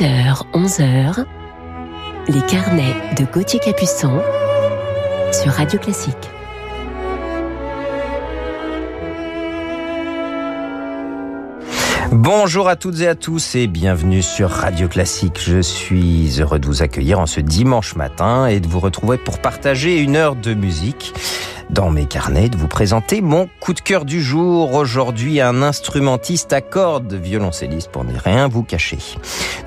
10h, 11h, les carnets de Gauthier Capuçon sur Radio Classique. Bonjour à toutes et à tous et bienvenue sur Radio Classique. Je suis heureux de vous accueillir en ce dimanche matin et de vous retrouver pour partager une heure de musique dans mes carnets de vous présenter mon coup de cœur du jour. Aujourd'hui, un instrumentiste à cordes, violoncelliste pour ne rien vous cacher.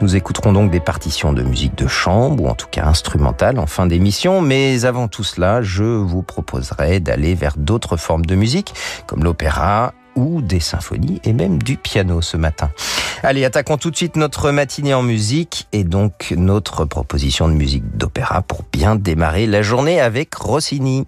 Nous écouterons donc des partitions de musique de chambre ou en tout cas instrumentale en fin d'émission. Mais avant tout cela, je vous proposerai d'aller vers d'autres formes de musique comme l'opéra ou des symphonies et même du piano ce matin. Allez, attaquons tout de suite notre matinée en musique et donc notre proposition de musique d'opéra pour bien démarrer la journée avec Rossini.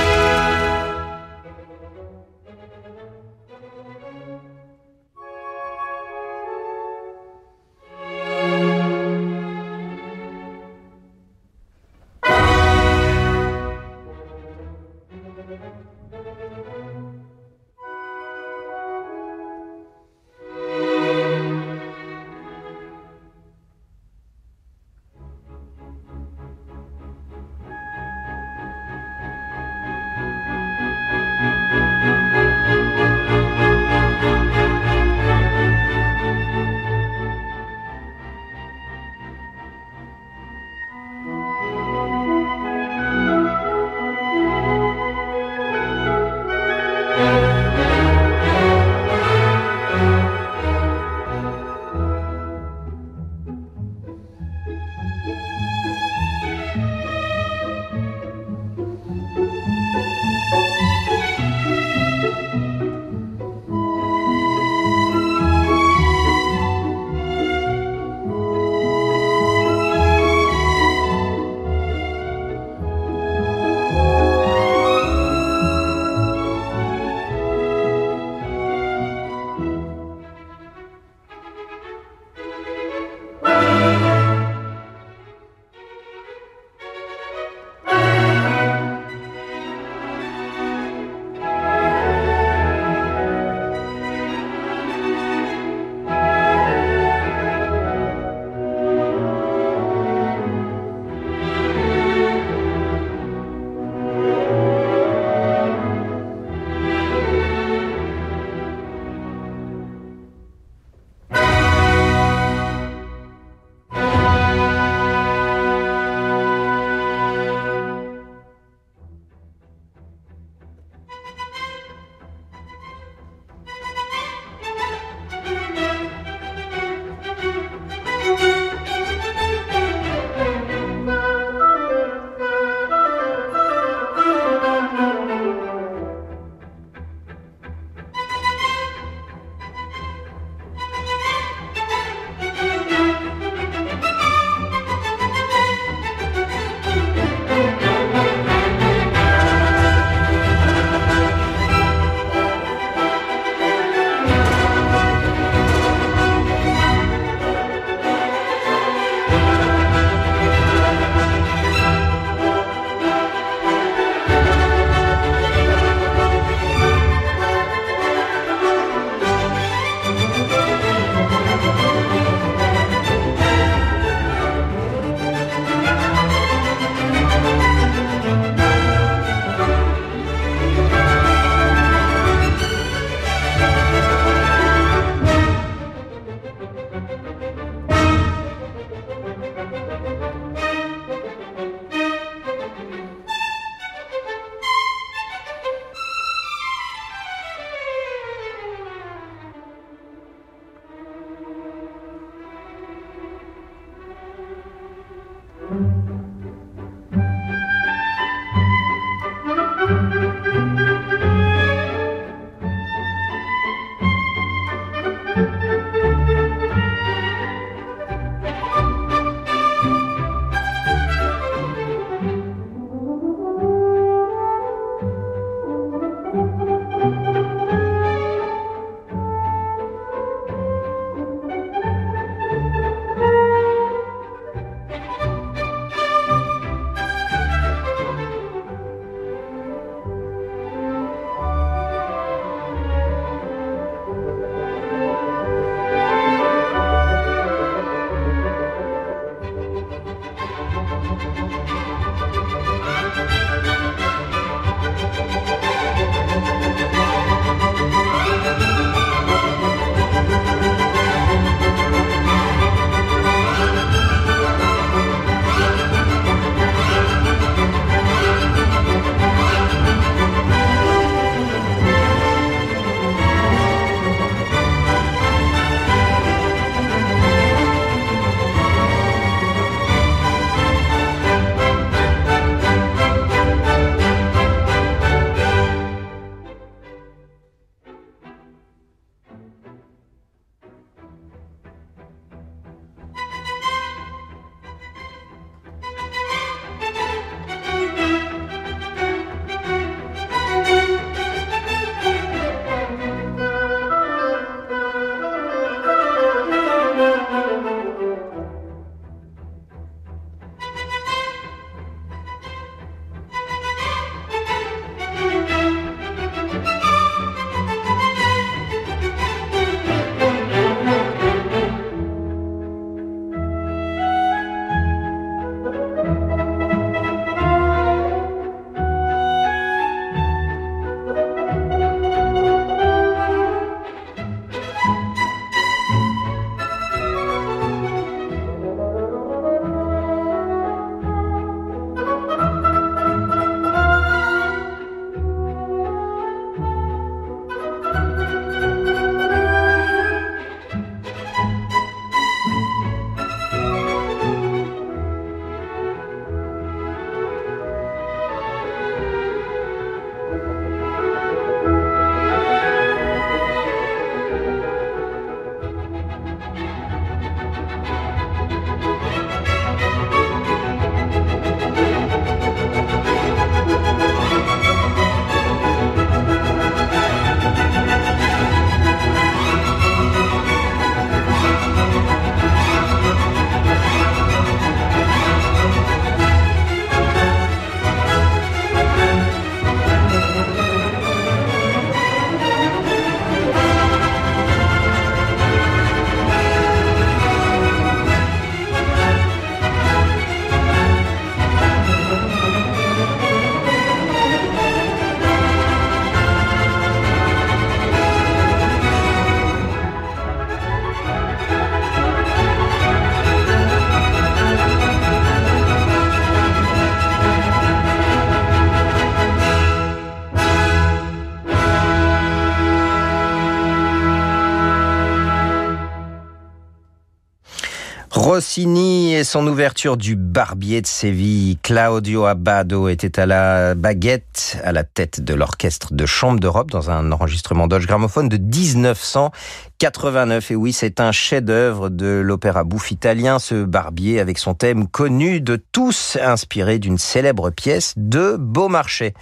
Rossini son ouverture du Barbier de Séville. Claudio Abbado était à la baguette, à la tête de l'orchestre de chambre d'Europe dans un enregistrement Dodge Gramophone de 1989. Et oui, c'est un chef-d'œuvre de l'opéra bouffe italien, ce Barbier, avec son thème connu de tous, inspiré d'une célèbre pièce de Beaumarchais.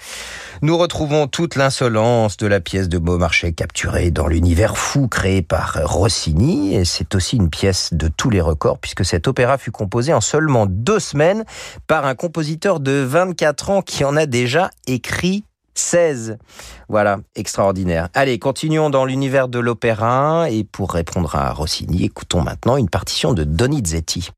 Nous retrouvons toute l'insolence de la pièce de Beaumarchais capturée dans l'univers fou créé par Rossini. Et c'est aussi une pièce de tous les records puisque cet opéra fut composé en seulement deux semaines par un compositeur de 24 ans qui en a déjà écrit 16. Voilà, extraordinaire. Allez, continuons dans l'univers de l'opéra et pour répondre à Rossini, écoutons maintenant une partition de Donizetti.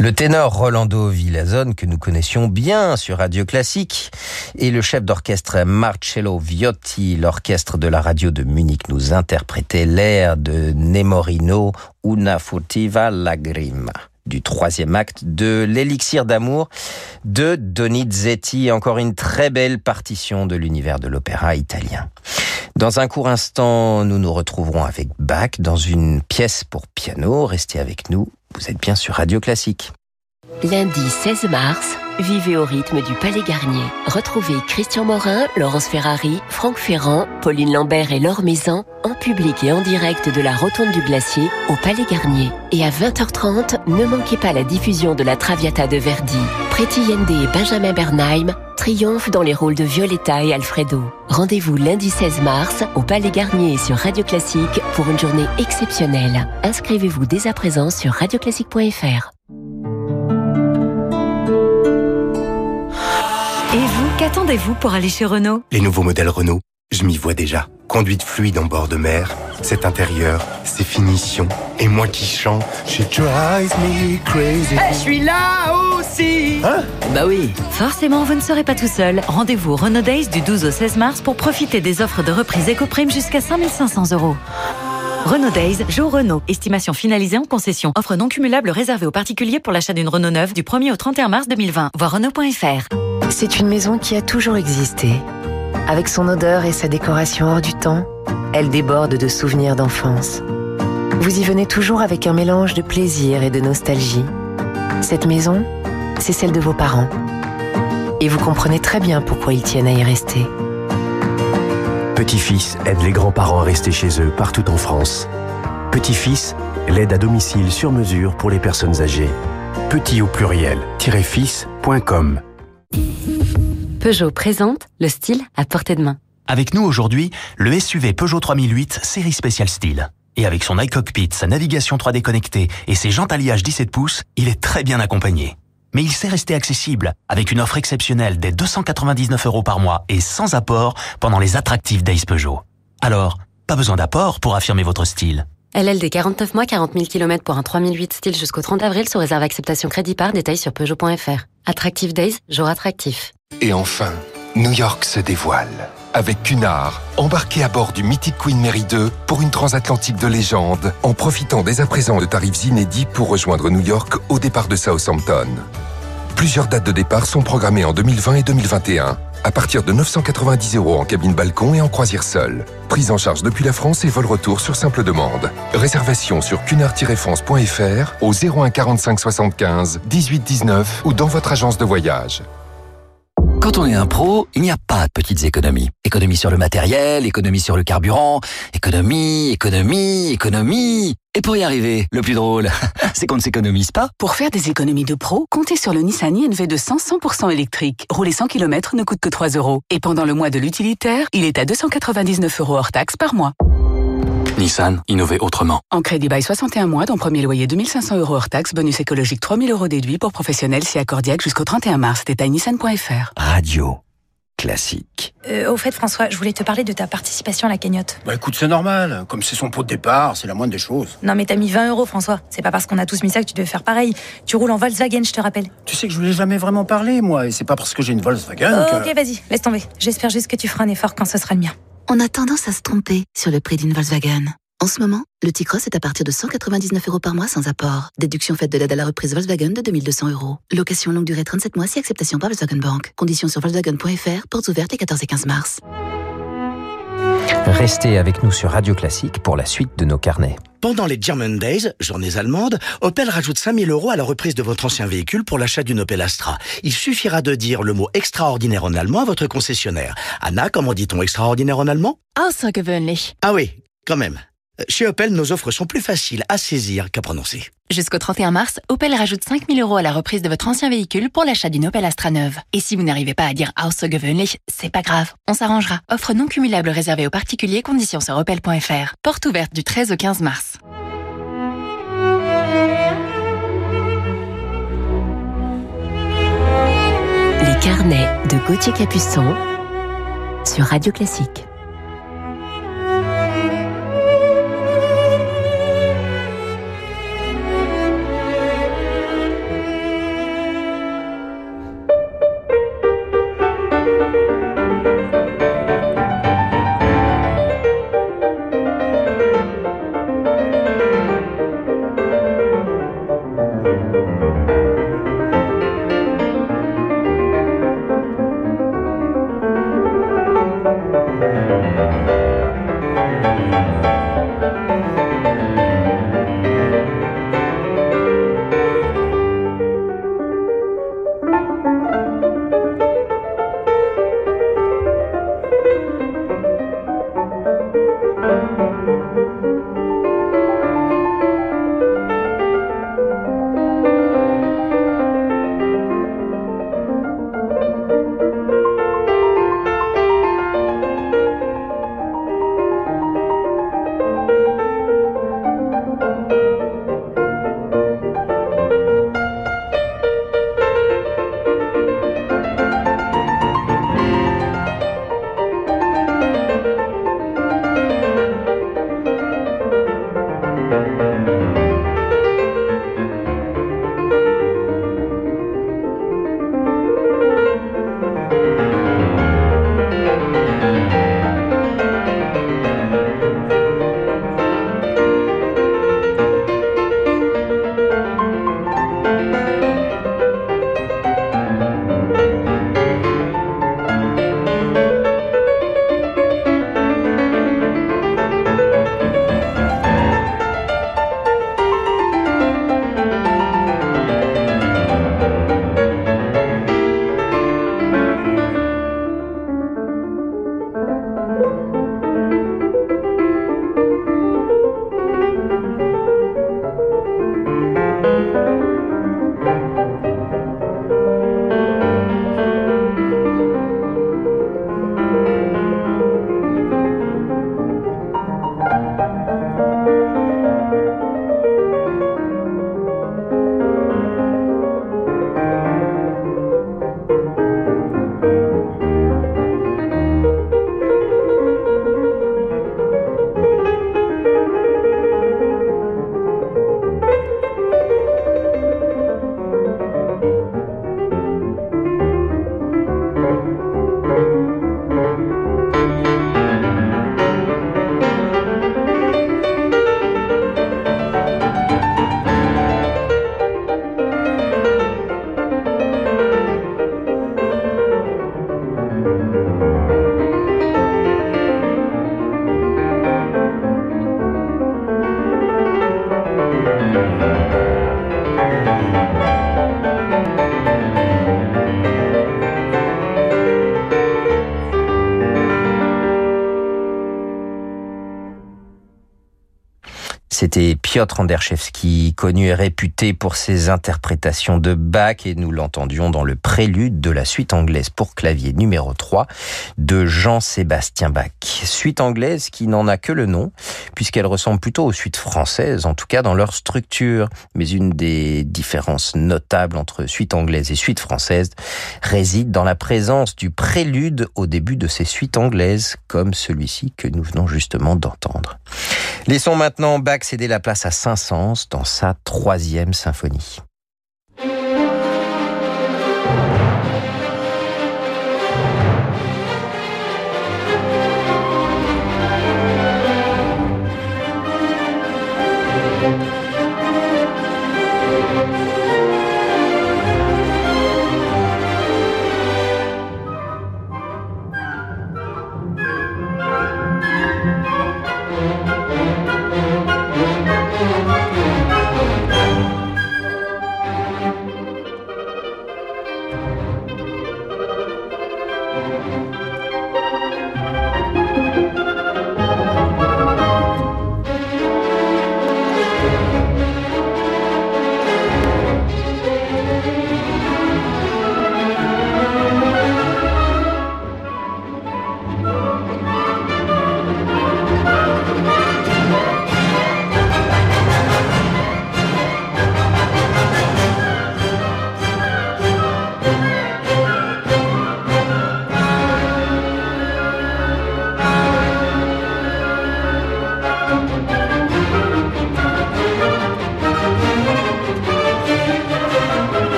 Le ténor Rolando Villazone, que nous connaissions bien sur Radio Classique, et le chef d'orchestre Marcello Viotti, l'orchestre de la radio de Munich, nous interprétaient l'air de Nemorino, Una furtiva lagrima du troisième acte de l'élixir d'amour de Donizetti, encore une très belle partition de l'univers de l'opéra italien. Dans un court instant, nous nous retrouverons avec Bach dans une pièce pour piano. Restez avec nous, vous êtes bien sur Radio Classique. Lundi 16 mars, vivez au rythme du Palais Garnier. Retrouvez Christian Morin, Laurence Ferrari, Franck Ferrand, Pauline Lambert et Laure Maison en public et en direct de la Rotonde du Glacier au Palais Garnier. Et à 20h30, ne manquez pas la diffusion de la Traviata de Verdi. Preti Yende et Benjamin Bernheim triomphent dans les rôles de Violetta et Alfredo. Rendez-vous lundi 16 mars au Palais Garnier et sur Radio Classique pour une journée exceptionnelle. Inscrivez-vous dès à présent sur radioclassique.fr. qu'attendez-vous pour aller chez Renault Les nouveaux modèles Renault, je m'y vois déjà. Conduite fluide en bord de mer, cet intérieur, ces finitions, et moi qui chante, she drives me crazy. je suis là aussi Hein Bah oui Forcément, vous ne serez pas tout seul. Rendez-vous Renault Days du 12 au 16 mars pour profiter des offres de reprise éco-prime jusqu'à 5500 euros. Renault Days, jour Renault. Estimation finalisée en concession. Offre non cumulable réservée aux particuliers pour l'achat d'une Renault neuve du 1er au 31 mars 2020. Voir Renault.fr. C'est une maison qui a toujours existé. Avec son odeur et sa décoration hors du temps, elle déborde de souvenirs d'enfance. Vous y venez toujours avec un mélange de plaisir et de nostalgie. Cette maison, c'est celle de vos parents. Et vous comprenez très bien pourquoi ils tiennent à y rester. Petit-fils aide les grands-parents à rester chez eux partout en France. Petit-fils, l'aide à domicile sur mesure pour les personnes âgées. Petit au pluriel, fils.com. Peugeot présente le style à portée de main. Avec nous aujourd'hui, le SUV Peugeot 3008 série spéciale style. Et avec son iCockpit, sa navigation 3D connectée et ses jantes alliage 17 pouces, il est très bien accompagné. Mais il sait rester accessible avec une offre exceptionnelle des 299 euros par mois et sans apport pendant les attractifs Days Peugeot. Alors, pas besoin d'apport pour affirmer votre style. LLD 49 mois, 40 000 km pour un 3008 style jusqu'au 30 avril sous réserve acceptation crédit par détail sur Peugeot.fr. Attractive Days, jour attractif. Et enfin, New York se dévoile. Avec Cunard, embarqué à bord du Mythic Queen Mary 2 pour une transatlantique de légende, en profitant dès à présent de tarifs inédits pour rejoindre New York au départ de Southampton. Plusieurs dates de départ sont programmées en 2020 et 2021, à partir de 990 euros en cabine balcon et en croisière seule. Prise en charge depuis la France et vol retour sur simple demande. Réservation sur cunard-france.fr au 01 45 75 18 19 ou dans votre agence de voyage. Quand on est un pro, il n'y a pas de petites économies. Économie sur le matériel, économie sur le carburant, économie, économie, économie. Et pour y arriver, le plus drôle, c'est qu'on ne s'économise pas. Pour faire des économies de pro, comptez sur le Nissan INV de 100 100% électrique. Rouler 100 km ne coûte que 3 euros. Et pendant le mois de l'utilitaire, il est à 299 euros hors taxe par mois. Nissan, innover autrement. En crédit bail 61 mois, dont premier loyer 2500 euros hors taxe, bonus écologique 3000 euros déduit pour professionnels si accordiaque jusqu'au 31 mars. Détail nissan.fr. Radio classique. Euh, au fait, François, je voulais te parler de ta participation à la cagnotte. Bah écoute, c'est normal. Comme c'est son pot de départ, c'est la moindre des choses. Non, mais t'as mis 20 euros, François. C'est pas parce qu'on a tous mis ça que tu devais faire pareil. Tu roules en Volkswagen, je te rappelle. Tu sais que je voulais jamais vraiment parler, moi, et c'est pas parce que j'ai une Volkswagen oh, que... Ok, vas-y, laisse tomber. J'espère juste que tu feras un effort quand ce sera le mien. On a tendance à se tromper sur le prix d'une Volkswagen. En ce moment, le T-Cross est à partir de 199 euros par mois sans apport. Déduction faite de l'aide à la reprise Volkswagen de 2200 euros. Location longue durée 37 mois si acceptation par Volkswagen Bank. Conditions sur Volkswagen.fr, portes ouvertes les 14 et 15 mars. Restez avec nous sur Radio Classique pour la suite de nos carnets. Pendant les German Days, journées allemandes, Opel rajoute 5000 euros à la reprise de votre ancien véhicule pour l'achat d'une Opel Astra. Il suffira de dire le mot extraordinaire en allemand à votre concessionnaire. Anna, comment dit-on extraordinaire en allemand? Außergewöhnlich. Ah oui, quand même. Chez Opel, nos offres sont plus faciles à saisir qu'à prononcer. Jusqu'au 31 mars, Opel rajoute 5000 euros à la reprise de votre ancien véhicule pour l'achat d'une Opel Astra neuve. Et si vous n'arrivez pas à dire außergewöhnlich, c'est pas grave, on s'arrangera. Offre non cumulable réservée aux particuliers, conditions sur opel.fr. Porte ouverte du 13 au 15 mars. Les carnets de Gauthier Capuçon sur Radio Classique. Piotr Anderszewski, connu et réputé pour ses interprétations de Bach et nous l'entendions dans le prélude de la suite anglaise pour clavier numéro 3 de Jean-Sébastien Bach. Suite anglaise qui n'en a que le nom puisqu'elle ressemble plutôt aux suites françaises, en tout cas dans leur structure. Mais une des différences notables entre suite anglaise et suite française réside dans la présence du prélude au début de ces suites anglaises comme celui-ci que nous venons justement d'entendre. Laissons maintenant Bach céder la place à Saint-Saëns dans sa troisième symphonie.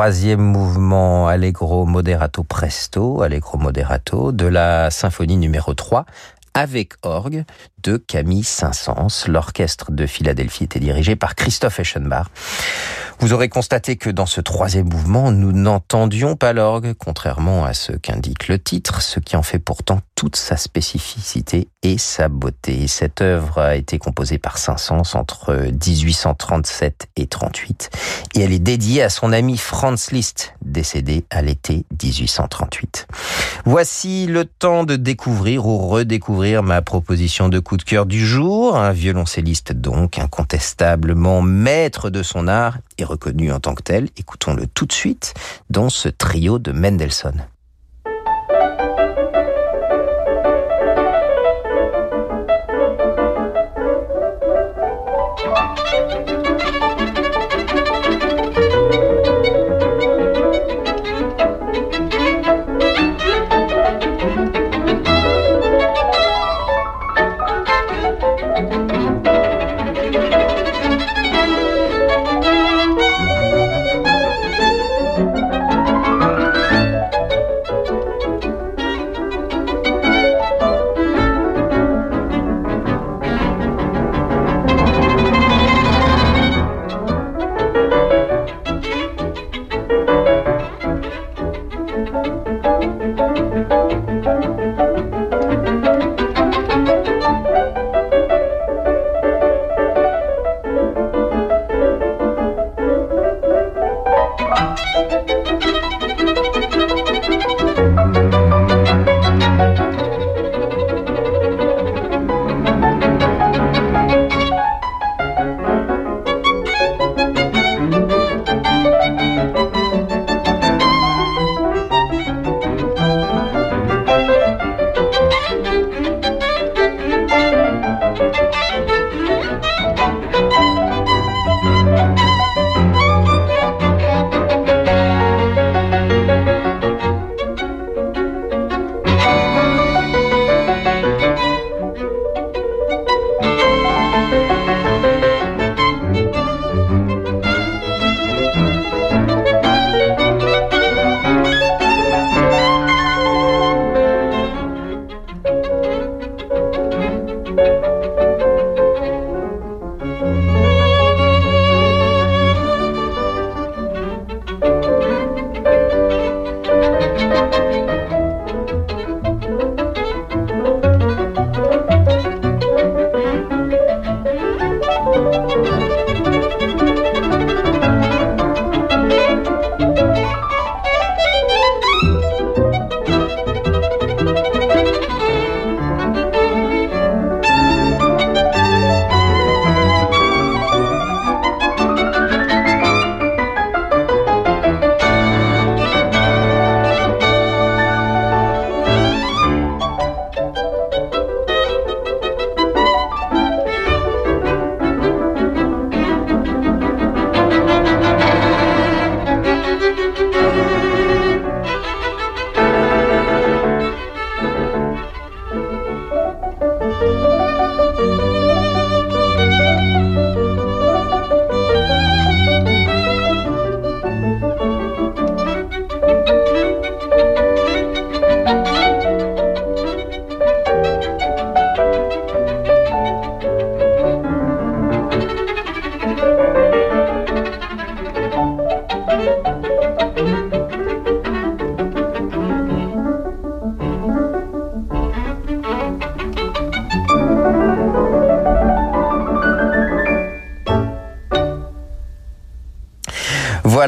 Troisième mouvement Allegro Moderato Presto, Allegro Moderato, de la symphonie numéro 3, avec orgue de Camille Saint-Saëns. L'orchestre de Philadelphie était dirigé par Christophe Eschenbach. Vous aurez constaté que dans ce troisième mouvement, nous n'entendions pas l'orgue, contrairement à ce qu'indique le titre, ce qui en fait pourtant toute sa spécificité et sa beauté. Cette œuvre a été composée par Saint-Saëns entre 1837 et 38 et elle est dédiée à son ami Franz Liszt, décédé à l'été 1838. Voici le temps de découvrir ou redécouvrir ma proposition de coup de cœur du jour, un violoncelliste donc incontestablement maître de son art reconnu en tant que tel. Écoutons-le tout de suite dans ce trio de Mendelssohn.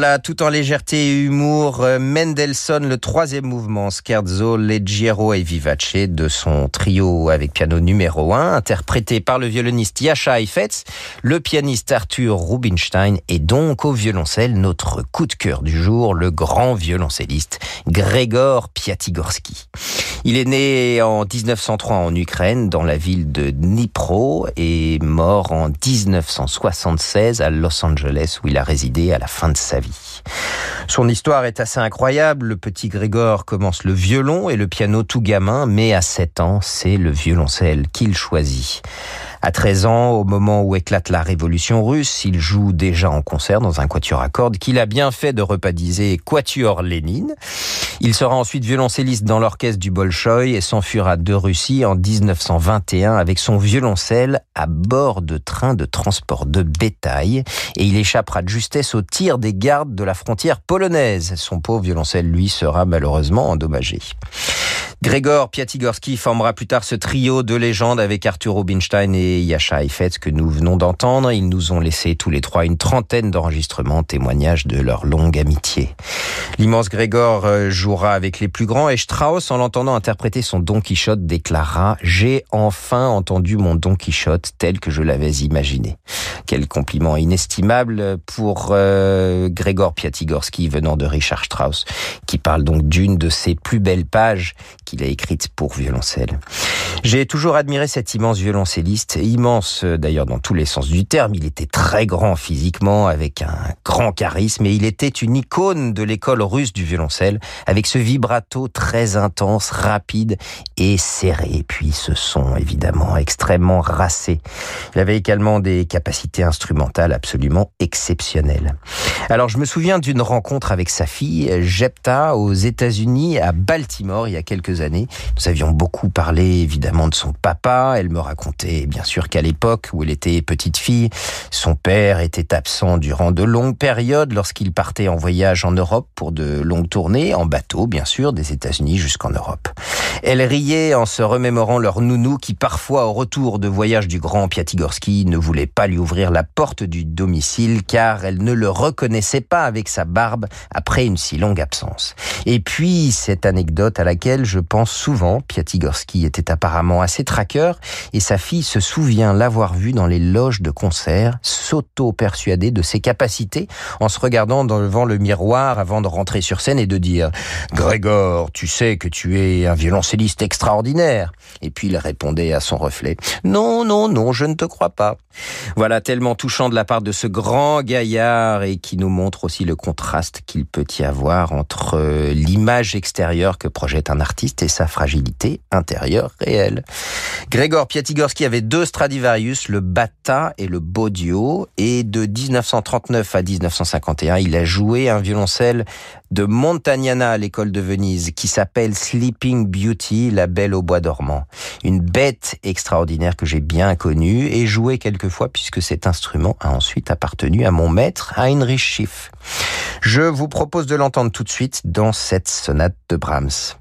Voilà, tout en légèreté et humour, euh, Mendelssohn, le troisième mouvement, Scherzo, Leggero et Vivace de son trio avec piano numéro 1, interprété par le violoniste Yasha Heifetz, le pianiste Arthur Rubinstein et donc au violoncelle notre coup de cœur du jour, le grand violoncelliste Grégor Piatigorsky. Il est né en 1903 en Ukraine, dans la ville de Dnipro, et mort en 1976 à Los Angeles, où il a résidé à la fin de sa vie. Son histoire est assez incroyable. Le petit Grégor commence le violon et le piano tout gamin, mais à 7 ans, c'est le violoncelle qu'il choisit. À 13 ans, au moment où éclate la révolution russe, il joue déjà en concert dans un quatuor à cordes qu'il a bien fait de repadiser Quatuor Lénine. Il sera ensuite violoncelliste dans l'orchestre du Bolchoï et s'enfuira de Russie en 1921 avec son violoncelle à bord de trains de transport de bétail et il échappera de justesse au tir des gardes de la frontière polonaise. Son pauvre violoncelle, lui, sera malheureusement endommagé. Grégor Piatigorski formera plus tard ce trio de légendes avec Arthur Rubinstein et Yasha Heifetz que nous venons d'entendre. Ils nous ont laissé tous les trois une trentaine d'enregistrements, témoignages de leur longue amitié. L'immense Grégor euh, jouera avec les plus grands et Strauss, en l'entendant interpréter son Don Quichotte, déclara « J'ai enfin entendu mon Don Quichotte tel que je l'avais imaginé ». Quel compliment inestimable pour euh, Grégor Piatigorski venant de Richard Strauss, qui parle donc d'une de ses plus belles pages qu'il a écrite pour violoncelle. J'ai toujours admiré cet immense violoncelliste, immense euh, d'ailleurs dans tous les sens du terme. Il était très grand physiquement, avec un grand charisme, et il était une icône de l'école russe du violoncelle, avec ce vibrato très intense, rapide et serré, puis ce son évidemment extrêmement racé. Il avait également des capacités instrumentales absolument exceptionnelles. Alors je me souviens d'une rencontre avec sa fille, Jepta, aux États-Unis, à Baltimore, il y a quelques années. Nous avions beaucoup parlé évidemment de son papa. Elle me racontait bien sûr qu'à l'époque où elle était petite fille, son père était absent durant de longues périodes lorsqu'il partait en voyage en Europe pour de longues tournées, en bateau bien sûr, des États-Unis jusqu'en Europe. Elle riait en se remémorant leur nounou qui parfois au retour de voyage du grand Piatigorski ne voulait pas lui ouvrir la porte du domicile car elle ne le reconnaissait pas avec sa barbe après une si longue absence. Et puis cette anecdote à laquelle je pense souvent, Piatigorski était apparemment assez traqueur et sa fille se souvient l'avoir vu dans les loges de concert, s'auto-persuader de ses capacités en se regardant devant le miroir avant de rentrer sur scène et de dire Grégor, tu sais que tu es un violoncelliste extraordinaire. Et puis il répondait à son reflet Non, non, non, je ne te crois pas. Voilà tellement touchant de la part de ce grand gaillard et qui nous montre aussi le contraste qu'il peut y avoir entre l'image extérieure que projette un artiste et sa fragilité intérieure réelle. Grégor Piatigorski avait deux Stradivarius, le Bata et le Bodio, et de 1939 à 1951, il a joué un violoncelle de Montagnana à l'école de Venise qui s'appelle Sleeping Beauty, la belle au bois dormant. Une bête extraordinaire que j'ai bien connue et jouée quelquefois puisque cet instrument a ensuite appartenu à mon maître Heinrich Schiff. Je vous propose de l'entendre tout de suite dans cette sonate de Brahms.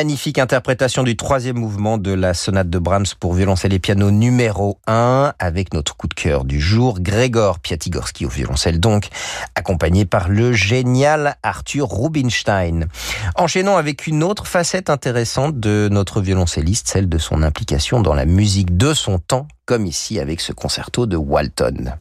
Magnifique interprétation du troisième mouvement de la sonate de Brahms pour violoncelle et piano numéro 1 avec notre coup de cœur du jour, Grégor Piatigorsky au violoncelle donc, accompagné par le génial Arthur Rubinstein. Enchaînons avec une autre facette intéressante de notre violoncelliste, celle de son implication dans la musique de son temps, comme ici avec ce concerto de Walton.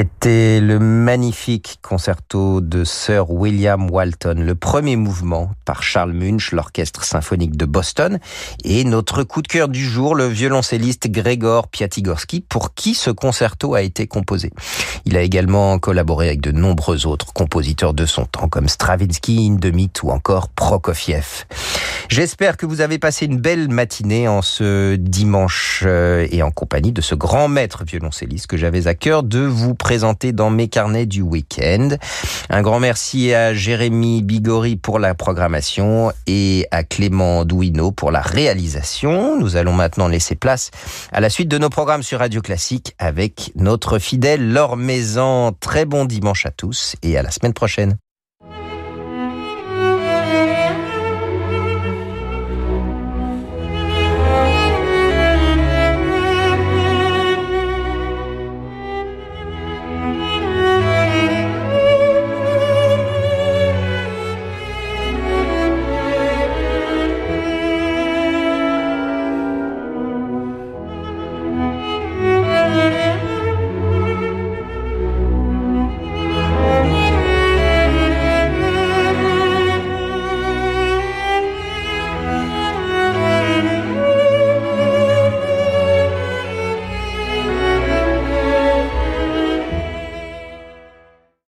C'était le magnifique concerto de Sir William Walton, le premier mouvement par Charles Munch, l'orchestre symphonique de Boston, et notre coup de cœur du jour, le violoncelliste Gregor Piatigorsky, pour qui ce concerto a été composé. Il a également collaboré avec de nombreux autres compositeurs de son temps, comme Stravinsky, Hindemith ou encore Prokofiev. J'espère que vous avez passé une belle matinée en ce dimanche euh, et en compagnie de ce grand maître violoncelliste que j'avais à cœur de vous présenter dans mes carnets du week-end. Un grand merci à Jérémy Bigori pour la programmation et à Clément Douineau pour la réalisation. Nous allons maintenant laisser place à la suite de nos programmes sur Radio Classique avec notre fidèle Laure Maison. Très bon dimanche à tous et à la semaine prochaine.